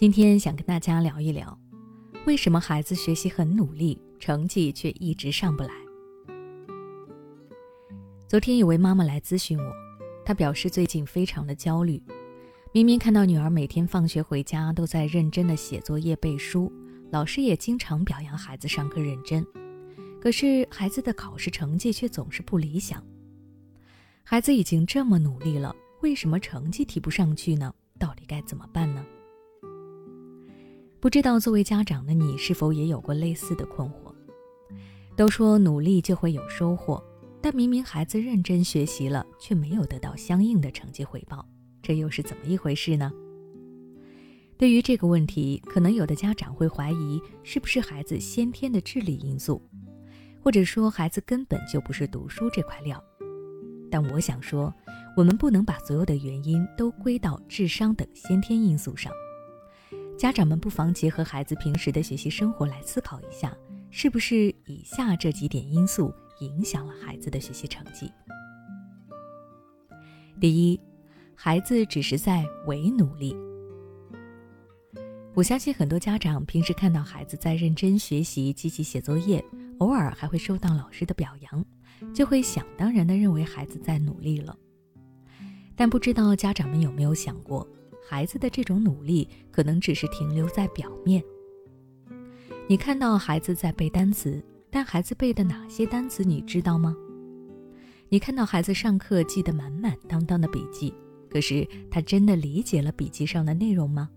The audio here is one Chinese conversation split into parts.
今天想跟大家聊一聊，为什么孩子学习很努力，成绩却一直上不来。昨天有位妈妈来咨询我，她表示最近非常的焦虑。明明看到女儿每天放学回家都在认真的写作业背书，老师也经常表扬孩子上课认真，可是孩子的考试成绩却总是不理想。孩子已经这么努力了，为什么成绩提不上去呢？到底该怎么办呢？不知道作为家长的你是否也有过类似的困惑？都说努力就会有收获，但明明孩子认真学习了，却没有得到相应的成绩回报。这又是怎么一回事呢？对于这个问题，可能有的家长会怀疑是不是孩子先天的智力因素，或者说孩子根本就不是读书这块料。但我想说，我们不能把所有的原因都归到智商等先天因素上。家长们不妨结合孩子平时的学习生活来思考一下，是不是以下这几点因素影响了孩子的学习成绩？第一。孩子只是在伪努力。我相信很多家长平时看到孩子在认真学习、积极写作业，偶尔还会收到老师的表扬，就会想当然的认为孩子在努力了。但不知道家长们有没有想过，孩子的这种努力可能只是停留在表面。你看到孩子在背单词，但孩子背的哪些单词你知道吗？你看到孩子上课记得满满当当的笔记。可是他真的理解了笔记上的内容吗？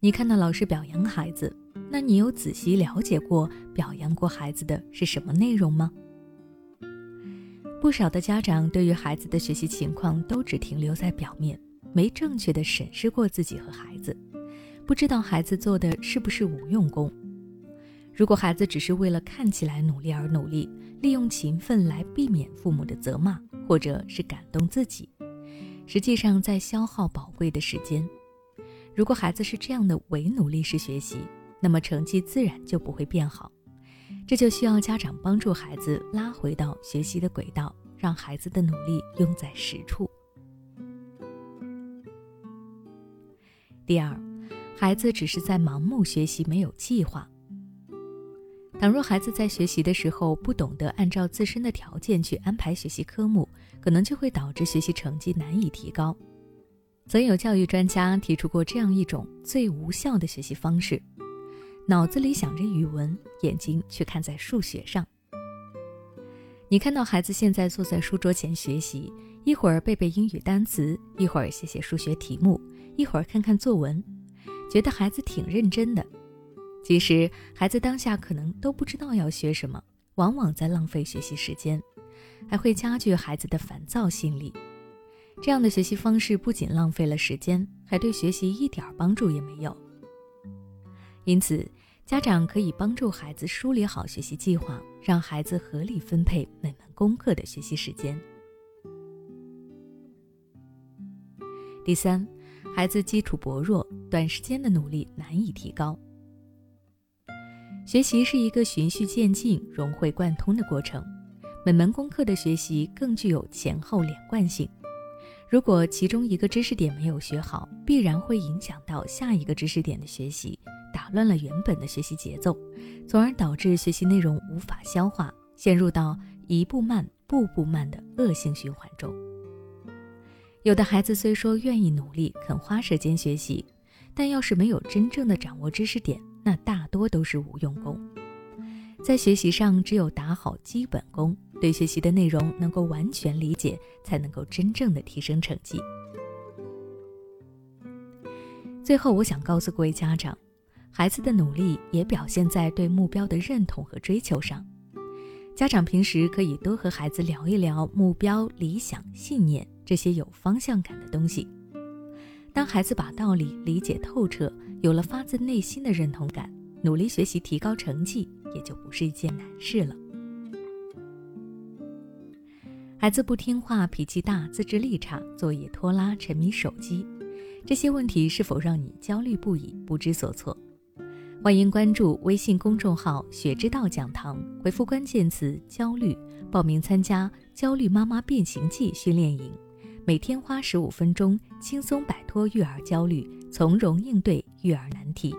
你看到老师表扬孩子，那你有仔细了解过表扬过孩子的是什么内容吗？不少的家长对于孩子的学习情况都只停留在表面，没正确的审视过自己和孩子，不知道孩子做的是不是无用功。如果孩子只是为了看起来努力而努力，利用勤奋来避免父母的责骂，或者是感动自己。实际上在消耗宝贵的时间。如果孩子是这样的伪努力式学习，那么成绩自然就不会变好。这就需要家长帮助孩子拉回到学习的轨道，让孩子的努力用在实处。第二，孩子只是在盲目学习，没有计划。倘若孩子在学习的时候不懂得按照自身的条件去安排学习科目，可能就会导致学习成绩难以提高。曾有教育专家提出过这样一种最无效的学习方式：脑子里想着语文，眼睛却看在数学上。你看到孩子现在坐在书桌前学习，一会儿背背英语单词，一会儿写写数学题目，一会儿看看作文，觉得孩子挺认真的。其实，孩子当下可能都不知道要学什么，往往在浪费学习时间，还会加剧孩子的烦躁心理。这样的学习方式不仅浪费了时间，还对学习一点帮助也没有。因此，家长可以帮助孩子梳理好学习计划，让孩子合理分配每门功课的学习时间。第三，孩子基础薄弱，短时间的努力难以提高。学习是一个循序渐进、融会贯通的过程，每门功课的学习更具有前后连贯性。如果其中一个知识点没有学好，必然会影响到下一个知识点的学习，打乱了原本的学习节奏，从而导致学习内容无法消化，陷入到一步慢、步步慢的恶性循环中。有的孩子虽说愿意努力、肯花时间学习，但要是没有真正的掌握知识点，那大多都是无用功，在学习上只有打好基本功，对学习的内容能够完全理解，才能够真正的提升成绩。最后，我想告诉各位家长，孩子的努力也表现在对目标的认同和追求上。家长平时可以多和孩子聊一聊目标、理想、信念这些有方向感的东西。当孩子把道理理解透彻，有了发自内心的认同感，努力学习提高成绩也就不是一件难事了。孩子不听话、脾气大、自制力差、作业拖拉、沉迷手机，这些问题是否让你焦虑不已、不知所措？欢迎关注微信公众号“学之道讲堂”，回复关键词“焦虑”，报名参加《焦虑妈妈变形记》训练营。每天花十五分钟，轻松摆脱育儿焦虑，从容应对育儿难题。